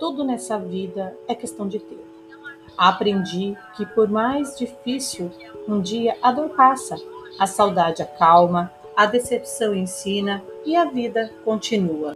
Tudo nessa vida é questão de tempo. Aprendi que, por mais difícil, um dia a dor passa, a saudade acalma, a decepção ensina e a vida continua.